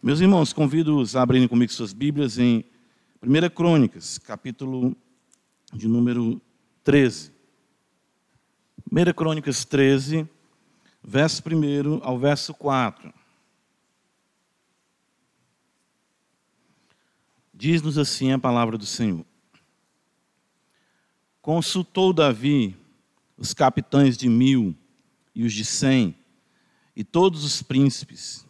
Meus irmãos, convido-os a abrirem comigo suas Bíblias em 1 Crônicas, capítulo de número 13. 1 Crônicas 13, verso 1 ao verso 4. Diz-nos assim a palavra do Senhor. Consultou Davi os capitães de mil e os de cem, e todos os príncipes,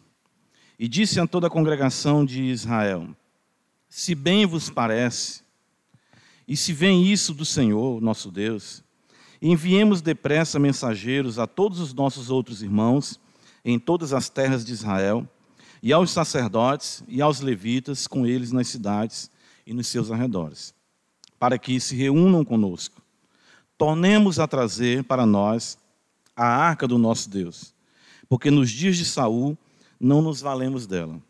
e disse a toda a congregação de Israel: Se bem vos parece, e se vem isso do Senhor, nosso Deus, enviemos depressa mensageiros a todos os nossos outros irmãos em todas as terras de Israel, e aos sacerdotes e aos levitas com eles nas cidades e nos seus arredores, para que se reúnam conosco. Tornemos a trazer para nós a arca do nosso Deus, porque nos dias de Saul não nos valemos dela.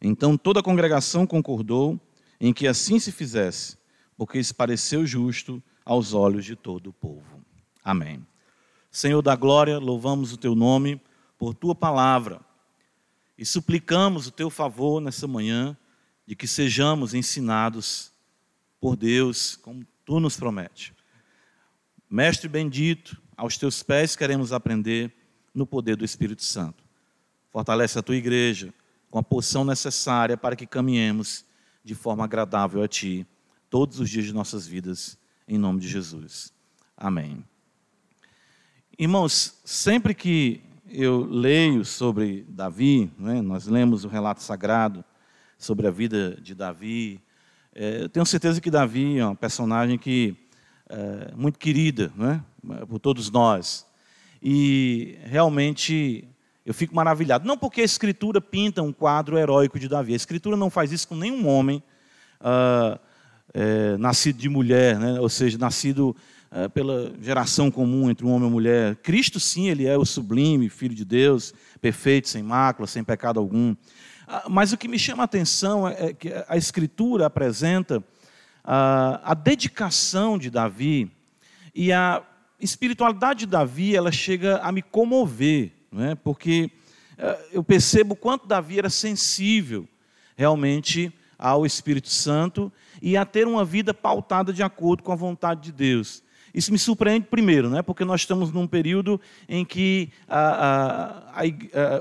Então toda a congregação concordou em que assim se fizesse, porque isso pareceu justo aos olhos de todo o povo. Amém. Senhor da glória, louvamos o teu nome por tua palavra e suplicamos o teu favor nessa manhã de que sejamos ensinados por Deus, como tu nos promete. Mestre bendito, aos teus pés queremos aprender no poder do Espírito Santo. Fortalece a tua igreja com a porção necessária para que caminhemos de forma agradável a ti todos os dias de nossas vidas, em nome de Jesus. Amém. Irmãos, sempre que eu leio sobre Davi, né, nós lemos o relato sagrado sobre a vida de Davi, é, eu tenho certeza que Davi é um personagem que é muito querida né, por todos nós. E realmente eu fico maravilhado. Não porque a Escritura pinta um quadro heróico de Davi. A Escritura não faz isso com nenhum homem uh, é, nascido de mulher, né? ou seja, nascido uh, pela geração comum entre um homem e mulher. Cristo, sim, ele é o sublime Filho de Deus, perfeito, sem mácula, sem pecado algum. Uh, mas o que me chama a atenção é, é que a Escritura apresenta a dedicação de Davi e a espiritualidade de Davi, ela chega a me comover não é? porque eh, eu percebo quanto Davi era sensível realmente ao Espírito Santo e a ter uma vida pautada de acordo com a vontade de Deus. Isso me surpreende primeiro, né? porque nós estamos num período em que a, a, a,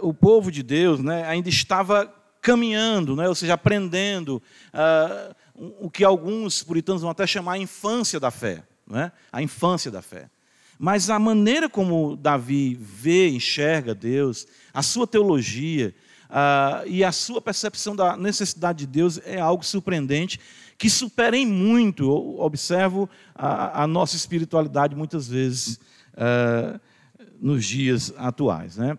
o povo de Deus né, ainda estava caminhando, né? ou seja, aprendendo uh, o que alguns puritanos vão até chamar a infância da fé. Né? A infância da fé. Mas a maneira como Davi vê, enxerga Deus, a sua teologia uh, e a sua percepção da necessidade de Deus é algo surpreendente, que supera em muito, eu observo a, a nossa espiritualidade muitas vezes uh, nos dias atuais. Né?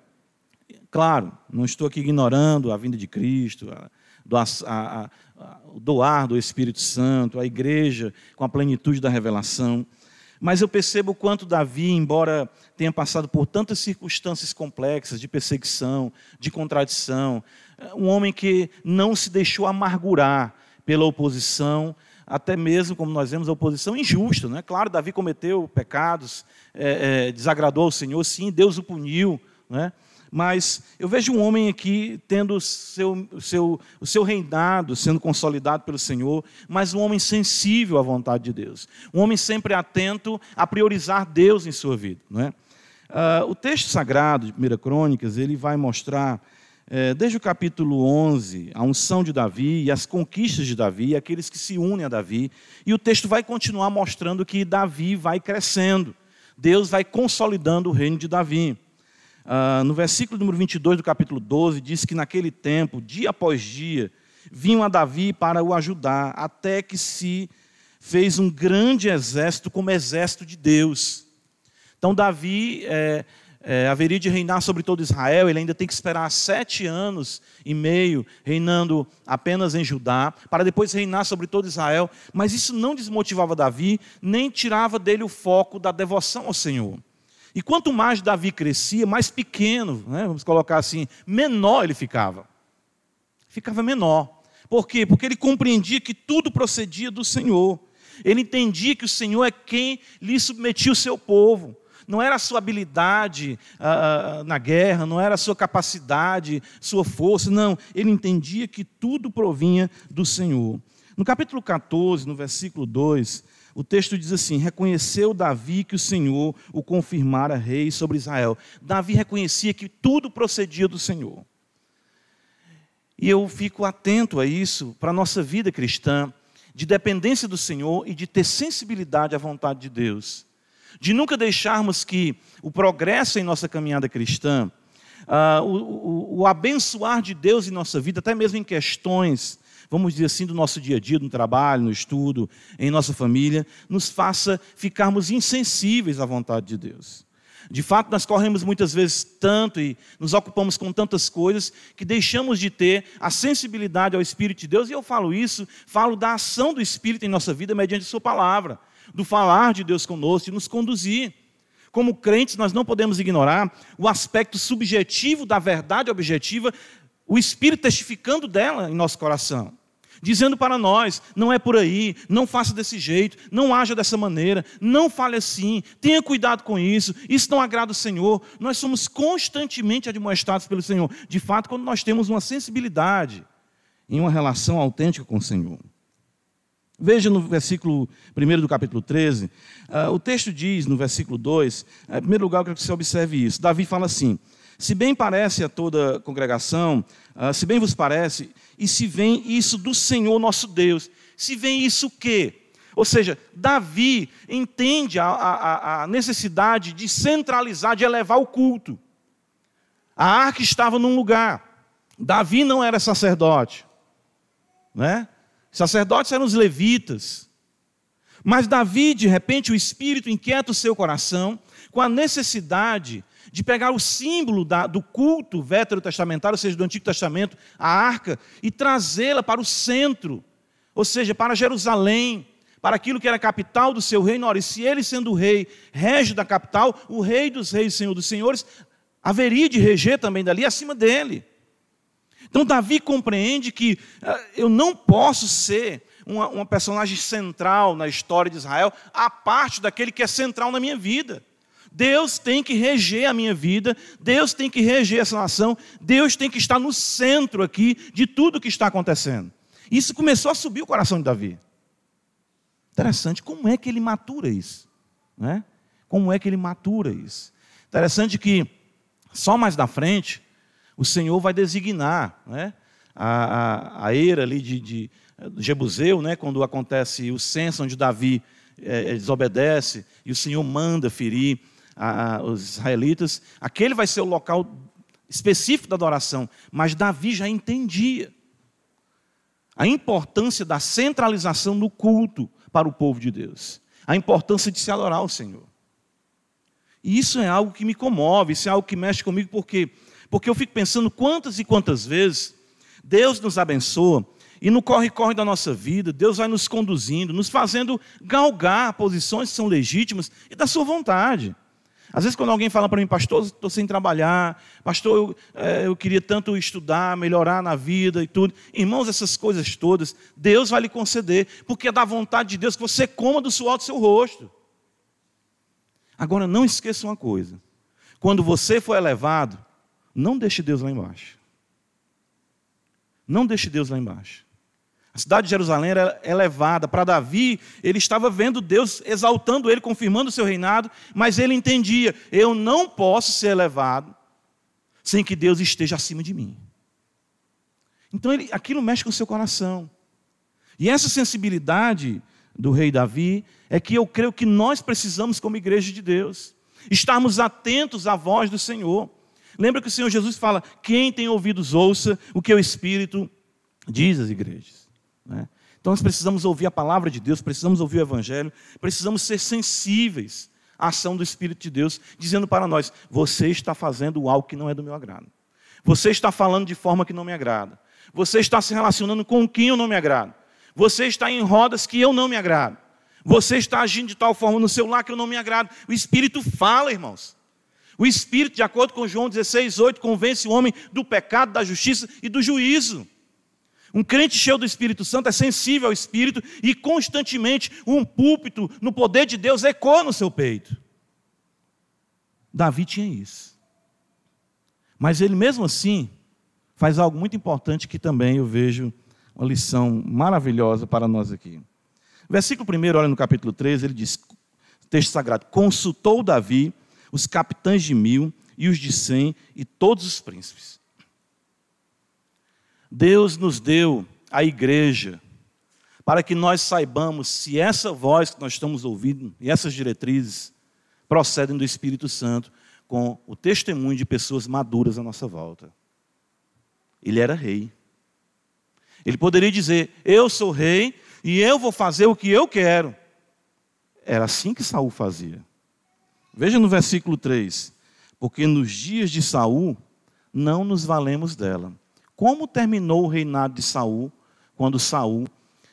Claro, não estou aqui ignorando a vinda de Cristo, a, a, a, doar do Espírito Santo, a igreja com a plenitude da revelação. Mas eu percebo o quanto Davi, embora tenha passado por tantas circunstâncias complexas de perseguição, de contradição, um homem que não se deixou amargurar pela oposição, até mesmo, como nós vemos, a oposição injusta. Né? Claro, Davi cometeu pecados, é, é, desagradou ao Senhor, sim, Deus o puniu. Né? Mas eu vejo um homem aqui tendo o seu, seu, o seu reinado sendo consolidado pelo Senhor, mas um homem sensível à vontade de Deus. Um homem sempre atento a priorizar Deus em sua vida. Não é? Uh, o texto sagrado de 1 Crônicas, ele vai mostrar, eh, desde o capítulo 11, a unção de Davi e as conquistas de Davi, aqueles que se unem a Davi. E o texto vai continuar mostrando que Davi vai crescendo. Deus vai consolidando o reino de Davi. Uh, no versículo número 22 do capítulo 12, diz que naquele tempo, dia após dia, vinham a Davi para o ajudar, até que se fez um grande exército como exército de Deus. Então, Davi é, é, haveria de reinar sobre todo Israel, ele ainda tem que esperar sete anos e meio reinando apenas em Judá, para depois reinar sobre todo Israel. Mas isso não desmotivava Davi, nem tirava dele o foco da devoção ao Senhor. E quanto mais Davi crescia, mais pequeno, né, vamos colocar assim, menor ele ficava. Ficava menor. Por quê? Porque ele compreendia que tudo procedia do Senhor. Ele entendia que o Senhor é quem lhe submetia o seu povo. não era a sua habilidade ah, ah, na guerra, não era a sua capacidade, sua força, não. Ele entendia que tudo provinha do Senhor. No capítulo 14, no versículo 2, o texto diz assim: Reconheceu Davi que o Senhor o confirmara rei sobre Israel. Davi reconhecia que tudo procedia do Senhor. E eu fico atento a isso para a nossa vida cristã, de dependência do Senhor e de ter sensibilidade à vontade de Deus. De nunca deixarmos que o progresso em nossa caminhada cristã, uh, o, o, o abençoar de Deus em nossa vida, até mesmo em questões vamos dizer assim, do nosso dia a dia, no trabalho, no estudo, em nossa família, nos faça ficarmos insensíveis à vontade de Deus. De fato, nós corremos muitas vezes tanto e nos ocupamos com tantas coisas que deixamos de ter a sensibilidade ao Espírito de Deus, e eu falo isso, falo da ação do Espírito em nossa vida mediante Sua palavra, do falar de Deus conosco e nos conduzir. Como crentes, nós não podemos ignorar o aspecto subjetivo da verdade objetiva, o Espírito testificando dela em nosso coração dizendo para nós: não é por aí, não faça desse jeito, não haja dessa maneira, não fale assim, tenha cuidado com isso, isso não agrada o Senhor. Nós somos constantemente admoestados pelo Senhor, de fato, quando nós temos uma sensibilidade em uma relação autêntica com o Senhor. Veja no versículo 1 do capítulo 13, uh, ah, o texto diz, no versículo 2, uh, em primeiro lugar, eu quero que você observe isso. Davi fala assim: Se bem parece a toda a congregação, uh, se bem vos parece, e se vem isso do Senhor nosso Deus. Se vem isso o quê? Ou seja, Davi entende a, a, a necessidade de centralizar, de elevar o culto. A arca estava num lugar. Davi não era sacerdote. Né? Sacerdotes eram os levitas. Mas Davi, de repente, o Espírito inquieta o seu coração com a necessidade de pegar o símbolo da, do culto veterotestamentário, ou seja, do Antigo Testamento, a arca, e trazê-la para o centro, ou seja, para Jerusalém, para aquilo que era a capital do seu reino. Ora, e se ele, sendo o rei, rege da capital, o rei dos reis, Senhor dos senhores, haveria de reger também dali acima dele. Então, Davi compreende que uh, eu não posso ser uma, uma personagem central na história de Israel, a parte daquele que é central na minha vida. Deus tem que reger a minha vida, Deus tem que reger essa nação, Deus tem que estar no centro aqui de tudo que está acontecendo. Isso começou a subir o coração de Davi. Interessante, como é que ele matura isso? Né? Como é que ele matura isso? Interessante que só mais na frente o Senhor vai designar né, a, a, a era ali de, de, Jebuseu, né, quando acontece o censo onde Davi é, desobedece e o Senhor manda ferir a, os israelitas, aquele vai ser o local específico da adoração. Mas Davi já entendia a importância da centralização no culto para o povo de Deus, a importância de se adorar ao Senhor. E isso é algo que me comove, isso é algo que mexe comigo, porque porque eu fico pensando quantas e quantas vezes Deus nos abençoa e no corre-corre da nossa vida, Deus vai nos conduzindo, nos fazendo galgar posições que são legítimas e da sua vontade. Às vezes, quando alguém fala para mim, pastor, estou sem trabalhar, pastor, eu, é, eu, queria tanto estudar, melhorar na vida e tudo. Irmãos, essas coisas todas, Deus vai lhe conceder, porque é da vontade de Deus que você coma do suor do seu rosto. Agora, não esqueça uma coisa: quando você for elevado, não deixe Deus lá embaixo. Não deixe Deus lá embaixo. A cidade de Jerusalém era elevada. Para Davi, ele estava vendo Deus exaltando ele, confirmando o seu reinado, mas ele entendia: eu não posso ser elevado sem que Deus esteja acima de mim. Então ele, aquilo mexe com o seu coração. E essa sensibilidade do rei Davi é que eu creio que nós precisamos, como igreja de Deus, estarmos atentos à voz do Senhor. Lembra que o Senhor Jesus fala: quem tem ouvidos, ouça o que o Espírito diz às igrejas. Né? Então nós precisamos ouvir a palavra de Deus, precisamos ouvir o Evangelho, precisamos ser sensíveis à ação do Espírito de Deus, dizendo para nós: você está fazendo algo que não é do meu agrado. Você está falando de forma que não me agrada. Você está se relacionando com quem eu não me agrado. Você está em rodas que eu não me agrado. Você está agindo de tal forma no seu lar que eu não me agrado. O Espírito fala, irmãos. O Espírito, de acordo com João 16, 8, convence o homem do pecado, da justiça e do juízo. Um crente cheio do Espírito Santo é sensível ao Espírito e constantemente um púlpito no poder de Deus ecoa no seu peito. Davi tinha isso. Mas ele mesmo assim faz algo muito importante que também eu vejo uma lição maravilhosa para nós aqui. Versículo 1, olha no capítulo 13, ele diz: texto sagrado, consultou Davi os capitães de mil e os de cem e todos os príncipes. Deus nos deu a igreja para que nós saibamos se essa voz que nós estamos ouvindo e essas diretrizes procedem do Espírito Santo com o testemunho de pessoas maduras à nossa volta. Ele era rei. Ele poderia dizer: Eu sou rei e eu vou fazer o que eu quero. Era assim que Saul fazia. Veja no versículo 3: Porque nos dias de Saul não nos valemos dela. Como terminou o reinado de Saul quando Saul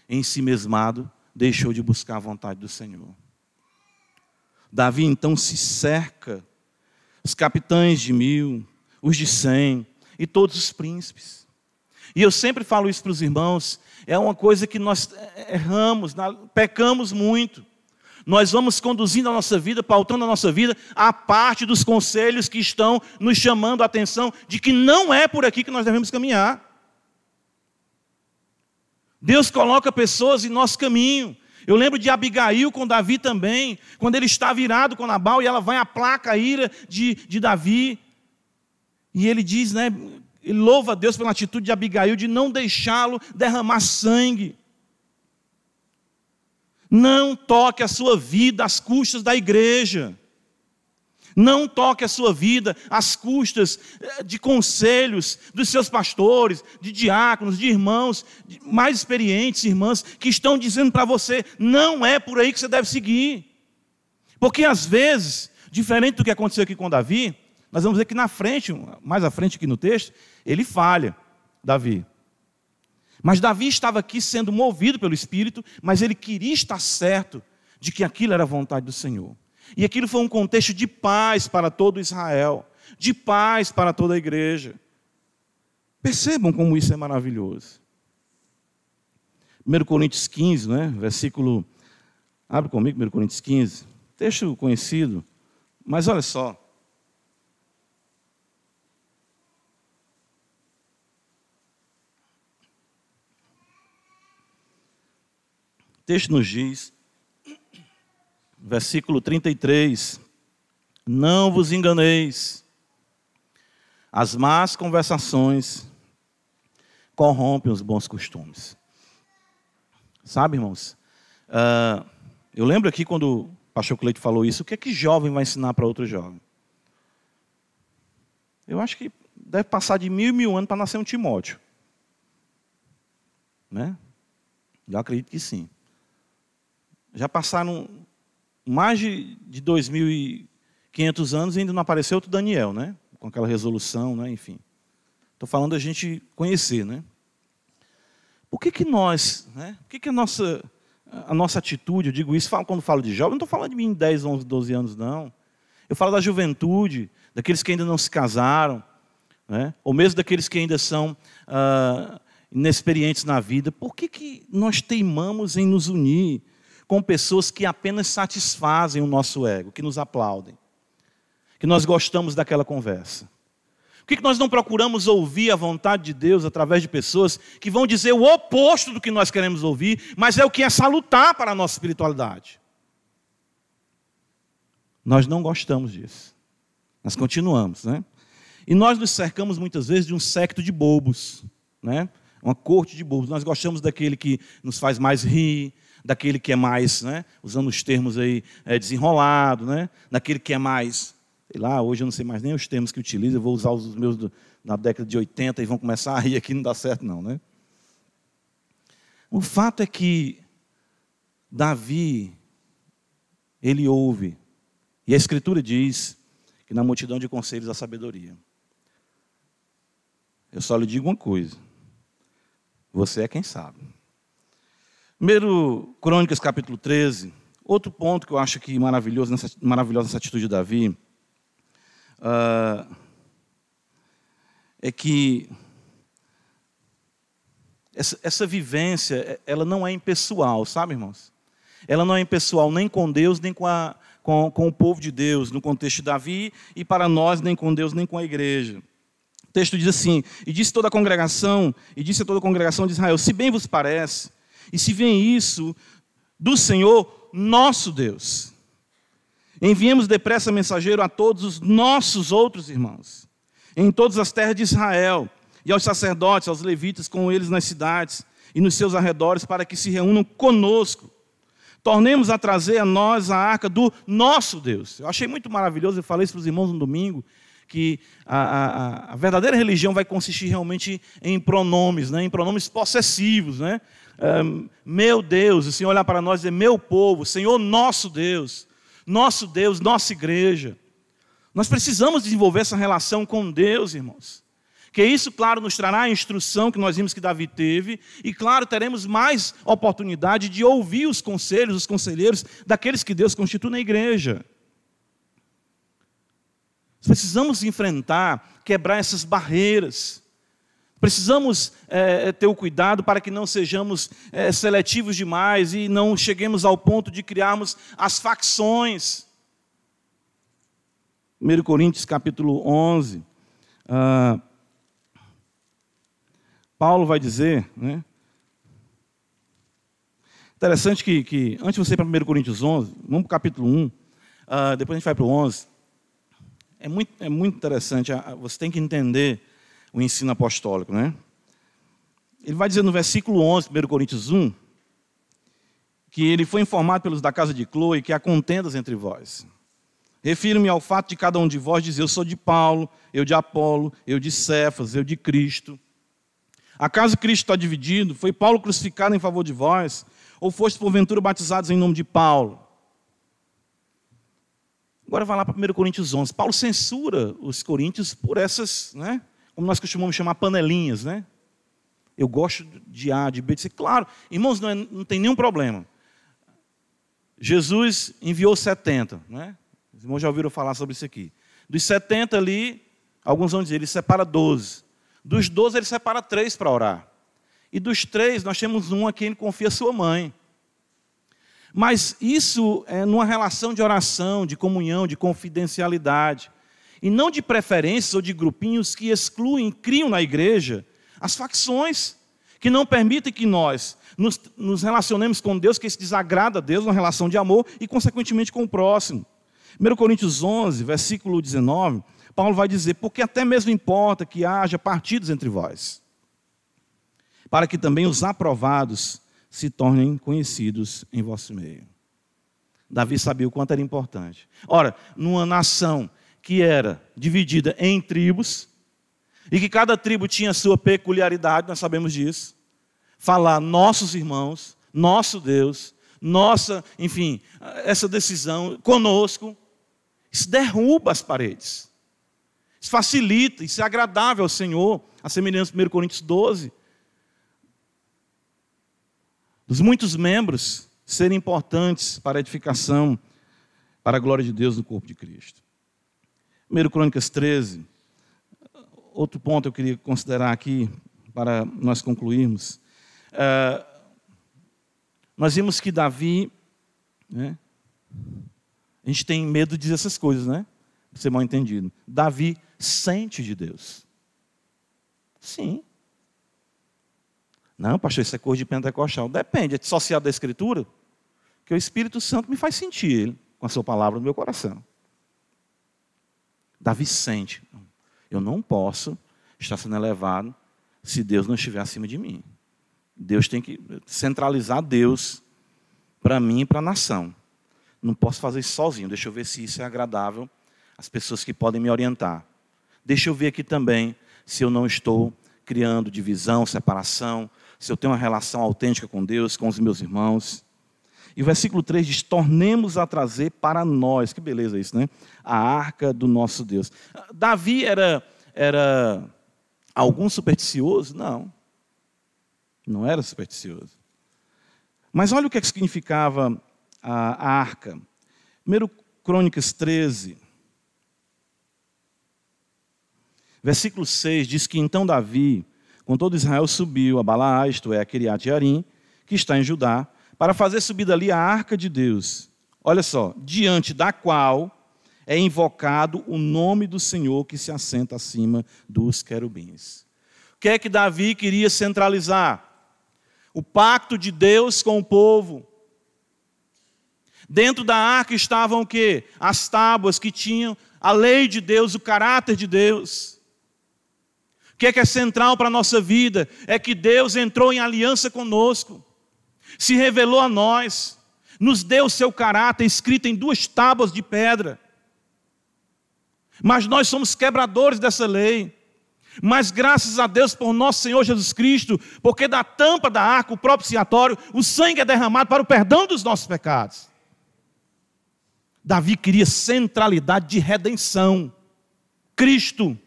em si mesmado, deixou de buscar a vontade do Senhor. Davi então se cerca, os capitães de mil, os de cem e todos os príncipes. E eu sempre falo isso para os irmãos, é uma coisa que nós erramos, pecamos muito. Nós vamos conduzindo a nossa vida, pautando a nossa vida, a parte dos conselhos que estão nos chamando a atenção de que não é por aqui que nós devemos caminhar. Deus coloca pessoas em nosso caminho. Eu lembro de Abigail com Davi também, quando ele está virado com Nabal e ela vai à placa a ira de, de Davi. E ele diz, né? Ele louva a Deus pela atitude de Abigail de não deixá-lo derramar sangue. Não toque a sua vida às custas da igreja. Não toque a sua vida às custas eh, de conselhos dos seus pastores, de diáconos, de irmãos mais experientes, irmãs, que estão dizendo para você: não é por aí que você deve seguir. Porque às vezes, diferente do que aconteceu aqui com Davi, nós vamos ver que na frente, mais à frente aqui no texto, ele falha, Davi. Mas Davi estava aqui sendo movido pelo Espírito, mas ele queria estar certo de que aquilo era a vontade do Senhor. E aquilo foi um contexto de paz para todo Israel, de paz para toda a igreja. Percebam como isso é maravilhoso. 1 Coríntios 15, né? versículo. Abre comigo, 1 Coríntios 15. Texto conhecido, mas olha só. Texto nos diz versículo 33. Não vos enganeis, as más conversações corrompem os bons costumes. Sabe, irmãos? Uh, eu lembro aqui quando o pastor Cleito falou isso, o que é que jovem vai ensinar para outro jovem? Eu acho que deve passar de mil e mil anos para nascer um Timóteo. Né? Eu acredito que sim. Já passaram mais de, de 2.500 anos e ainda não apareceu outro Daniel, né? Com aquela resolução, né? enfim. Estou falando da gente conhecer, né? Por que, que nós, né? Por que, que a nossa, a nossa atitude, eu digo isso quando falo de jovem, não estou falando de mim em 10, 11, 12 anos, não. Eu falo da juventude, daqueles que ainda não se casaram, né? ou mesmo daqueles que ainda são ah, inexperientes na vida. Por que, que nós teimamos em nos unir? Com pessoas que apenas satisfazem o nosso ego, que nos aplaudem, que nós gostamos daquela conversa. Por que nós não procuramos ouvir a vontade de Deus através de pessoas que vão dizer o oposto do que nós queremos ouvir, mas é o que é salutar para a nossa espiritualidade? Nós não gostamos disso. Nós continuamos, né? E nós nos cercamos muitas vezes de um secto de bobos, né? Uma corte de bobos. Nós gostamos daquele que nos faz mais rir, daquele que é mais, né, usando os termos aí, é, desenrolado, né, daquele que é mais, sei lá, hoje eu não sei mais nem os termos que utilizo, eu vou usar os meus do, na década de 80 e vão começar a rir aqui, não dá certo não, né? O fato é que Davi, ele ouve, e a Escritura diz que na multidão de conselhos há sabedoria. Eu só lhe digo uma coisa: você é quem sabe. Primeiro, Crônicas capítulo 13. Outro ponto que eu acho que maravilhoso nessa, maravilhosa nessa atitude de Davi uh, é que essa, essa vivência, ela não é impessoal, sabe, irmãos? Ela não é impessoal nem com Deus, nem com a, com, com o povo de Deus, no contexto de Davi, e para nós, nem com Deus, nem com a igreja. O texto diz assim: E disse toda a congregação, e disse a toda a congregação de Israel: Se bem vos parece, e se vem isso do Senhor nosso Deus, enviemos depressa mensageiro a todos os nossos outros irmãos, em todas as terras de Israel, e aos sacerdotes, aos levitas, com eles nas cidades e nos seus arredores, para que se reúnam conosco tornemos a trazer a nós a arca do nosso Deus. Eu achei muito maravilhoso, eu falei isso para os irmãos no domingo, que a, a, a, verdadeira religião vai consistir realmente em pronomes, né? em pronomes possessivos. Né? Meu Deus, o Senhor olhar para nós e dizer, meu povo, Senhor nosso Deus, nosso Deus, nossa igreja. Nós precisamos desenvolver essa relação com Deus, irmãos. Que isso, claro, nos trará a instrução que nós vimos que Davi teve, e, claro, teremos mais oportunidade de ouvir os conselhos, os conselheiros daqueles que Deus constitui na igreja. Precisamos enfrentar, quebrar essas barreiras. Precisamos é, ter o cuidado para que não sejamos é, seletivos demais e não cheguemos ao ponto de criarmos as facções. 1 Coríntios capítulo 11. Ah, Paulo vai dizer, né? Interessante que, que antes de você ir para 1 Coríntios 11, vamos para o capítulo 1, uh, ah, depois a gente vai para o 11. É muito, é muito interessante, uh, você tem que entender o ensino apostólico, né? Ele vai dizer no versículo 11, 1 Coríntios 1, que ele foi informado pelos da casa de Chloe que há contendas entre vós. Refiro-me ao fato de cada um de vós dizer: Eu sou de Paulo, eu de Apolo, eu de Cefas, eu de Cristo. Acaso Cristo está dividido? Foi Paulo crucificado em favor de vós? Ou foste porventura batizados em nome de Paulo? Agora vai lá para 1 Coríntios 11. Paulo censura os coríntios por essas, né, como nós costumamos chamar, panelinhas. Né? Eu gosto de A, de B, de C. Claro, irmãos, não, é, não tem nenhum problema. Jesus enviou 70. Né? Os irmãos já ouviram falar sobre isso aqui. Dos 70 ali, alguns vão dizer, ele separa 12. Dos doze, ele separa três para orar. E dos três, nós temos um a quem ele confia sua mãe. Mas isso é numa relação de oração, de comunhão, de confidencialidade. E não de preferências ou de grupinhos que excluem, criam na igreja as facções, que não permitem que nós nos, nos relacionemos com Deus, que isso desagrada a Deus, uma relação de amor e, consequentemente, com o próximo. 1 Coríntios 11, versículo 19, Paulo vai dizer: porque até mesmo importa que haja partidos entre vós, para que também os aprovados se tornem conhecidos em vosso meio. Davi sabia o quanto era importante. Ora, numa nação que era dividida em tribos, e que cada tribo tinha sua peculiaridade, nós sabemos disso. Falar nossos irmãos, nosso Deus, nossa, enfim, essa decisão conosco, isso derruba as paredes. Isso facilita, isso é agradável ao Senhor, a semelhança de 1 Coríntios 12. Dos muitos membros serem importantes para a edificação, para a glória de Deus no corpo de Cristo. 1 Crônicas 13. Outro ponto eu queria considerar aqui, para nós concluirmos. Uh, nós vimos que Davi, né, a gente tem medo de dizer essas coisas, né? Ser mal entendido. Davi sente de Deus. Sim. Não, pastor, isso é coisa de pentecostal. Depende, é dissociado da Escritura, que o Espírito Santo me faz sentir ele, com a sua palavra no meu coração. Davi sente. Eu não posso estar sendo elevado se Deus não estiver acima de mim. Deus tem que centralizar Deus para mim e para a nação. Não posso fazer isso sozinho. Deixa eu ver se isso é agradável às pessoas que podem me orientar. Deixa eu ver aqui também se eu não estou criando divisão, separação, se eu tenho uma relação autêntica com Deus, com os meus irmãos. E o versículo 3 diz: Tornemos a trazer para nós, que beleza isso, né? A arca do nosso Deus. Davi era, era algum supersticioso? Não. Não era supersticioso. Mas olha o que, é significava a, a arca. Primeiro Crônicas 13, Versículo 6 diz que então Davi, com todo Israel, subiu a Balaá, isto é, a Kiriat Yarim, que está em Judá, para fazer subir dali a arca de Deus. olha só, diante da qual é invocado o nome do Senhor que se assenta acima dos querubins. O que é que Davi queria centralizar? O pacto de Deus com o povo. Dentro da arca estavam o quê? As tábuas que tinham a lei de Deus, o caráter de Deus. O que é que é central para a nossa vida? É que Deus entrou em aliança conosco, se revelou a nós, nos deu o seu caráter escrito em duas tábuas de pedra. Mas nós somos quebradores dessa lei. Mas graças a Deus por nosso Senhor Jesus Cristo, porque da tampa da arca, o propiciatório, o sangue é derramado para o perdão dos nossos pecados. Davi queria centralidade de redenção. Cristo.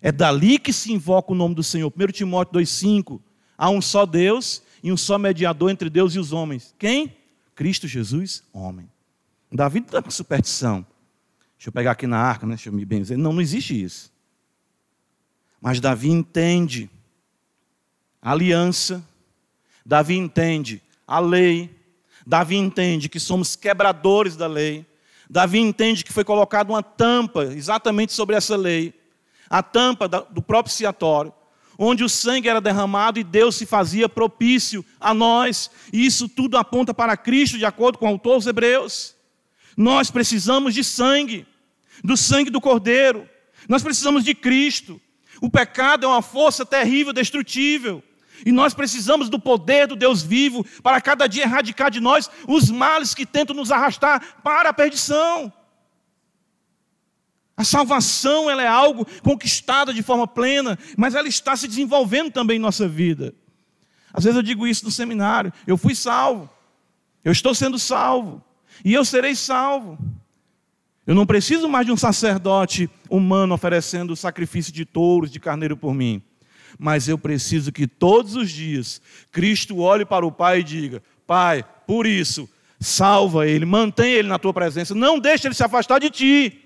É dali que se invoca o nome do Senhor. 1 Timóteo 2,5. Há um só Deus e um só mediador entre Deus e os homens. Quem? Cristo Jesus, homem. Davi não está com superstição. Deixa eu pegar aqui na arca, né? deixa eu me benzer. Não, não existe isso. Mas Davi entende a aliança, Davi entende a lei, Davi entende que somos quebradores da lei, Davi entende que foi colocada uma tampa exatamente sobre essa lei, a tampa do propiciatório, onde o sangue era derramado e Deus se fazia propício a nós. E isso tudo aponta para Cristo, de acordo com o autor dos Hebreus. Nós precisamos de sangue, do sangue do Cordeiro. Nós precisamos de Cristo. O pecado é uma força terrível, destrutível. E nós precisamos do poder do Deus vivo para cada dia erradicar de nós os males que tentam nos arrastar para a perdição. A salvação ela é algo conquistado de forma plena, mas ela está se desenvolvendo também em nossa vida. Às vezes eu digo isso no seminário: eu fui salvo, eu estou sendo salvo, e eu serei salvo. Eu não preciso mais de um sacerdote humano oferecendo sacrifício de touros, de carneiro por mim. Mas eu preciso que todos os dias Cristo olhe para o Pai e diga: Pai, por isso, salva ele, mantém ele na tua presença, não deixe ele se afastar de ti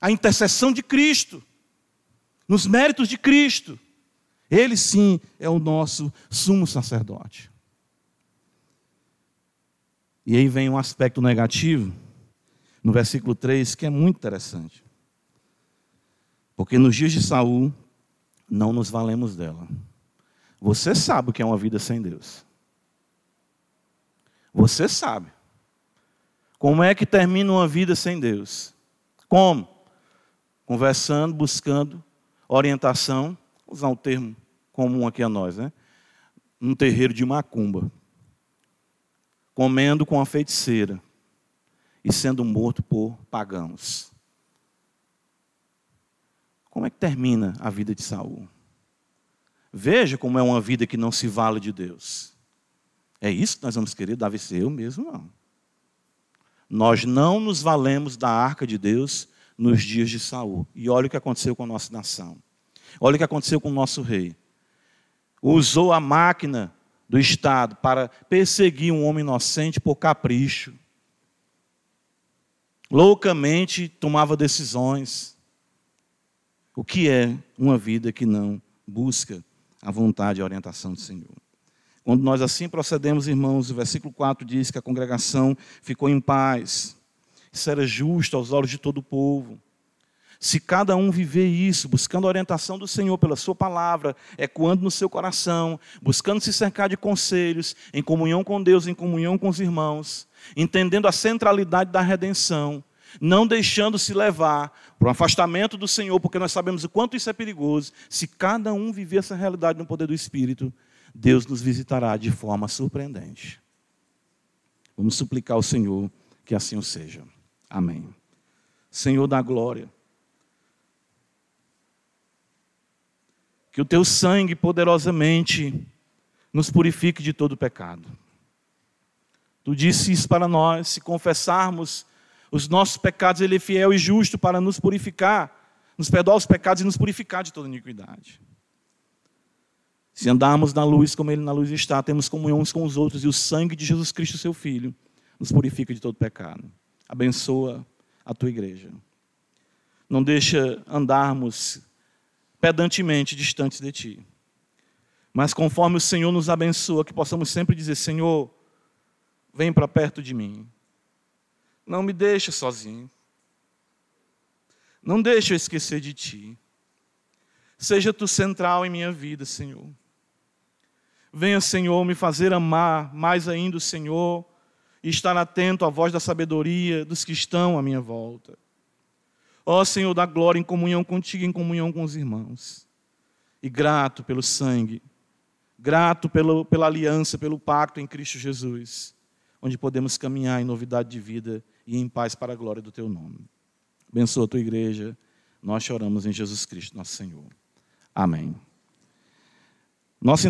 a intercessão de Cristo, nos méritos de Cristo. Ele sim é o nosso sumo sacerdote. E aí vem um aspecto negativo, no versículo 3, que é muito interessante. Porque nos dias de Saul, não nos valemos dela. Você sabe o que é uma vida sem Deus. Você sabe. Como é que termina uma vida sem Deus? Como? Conversando, buscando orientação, vou usar um termo comum aqui a nós, né? Num terreiro de macumba, comendo com a feiticeira e sendo morto por pagãos. Como é que termina a vida de Saul? Veja como é uma vida que não se vale de Deus. É isso que nós vamos querer, Davi ser eu mesmo não. Nós não nos valemos da arca de Deus nos dias de Saul. E olha o que aconteceu com a nossa nação. Olha o que aconteceu com o nosso rei. Usou a máquina do Estado para perseguir um homem inocente por capricho. Loucamente tomava decisões. O que é uma vida que não busca a vontade e a orientação do Senhor? Quando nós assim procedemos, irmãos, o versículo 4 diz que a congregação ficou em paz isso era justo aos olhos de todo o povo. Se cada um viver isso, buscando a orientação do Senhor pela Sua palavra, ecoando no seu coração, buscando se cercar de conselhos, em comunhão com Deus, em comunhão com os irmãos, entendendo a centralidade da redenção, não deixando se levar para o afastamento do Senhor, porque nós sabemos o quanto isso é perigoso. Se cada um viver essa realidade no poder do Espírito, Deus nos visitará de forma surpreendente. Vamos suplicar ao Senhor que assim o seja. Amém. Senhor da glória, que o teu sangue poderosamente nos purifique de todo pecado. Tu disse isso para nós, se confessarmos os nossos pecados, Ele é fiel e justo para nos purificar, nos perdoar os pecados e nos purificar de toda iniquidade. Se andarmos na luz como Ele na luz está, temos comunhão uns com os outros e o sangue de Jesus Cristo, seu Filho, nos purifica de todo pecado abençoa a tua igreja. Não deixa andarmos pedantemente distantes de ti. Mas conforme o Senhor nos abençoa, que possamos sempre dizer: Senhor, vem para perto de mim. Não me deixa sozinho. Não deixa eu esquecer de ti. Seja tu central em minha vida, Senhor. Venha, Senhor, me fazer amar mais ainda o Senhor e estar atento à voz da sabedoria dos que estão à minha volta. Ó Senhor da glória, em comunhão contigo, em comunhão com os irmãos. E grato pelo sangue, grato pelo, pela aliança, pelo pacto em Cristo Jesus, onde podemos caminhar em novidade de vida e em paz para a glória do teu nome. Abençoa a tua igreja. Nós choramos em Jesus Cristo, nosso Senhor. Amém. Nosso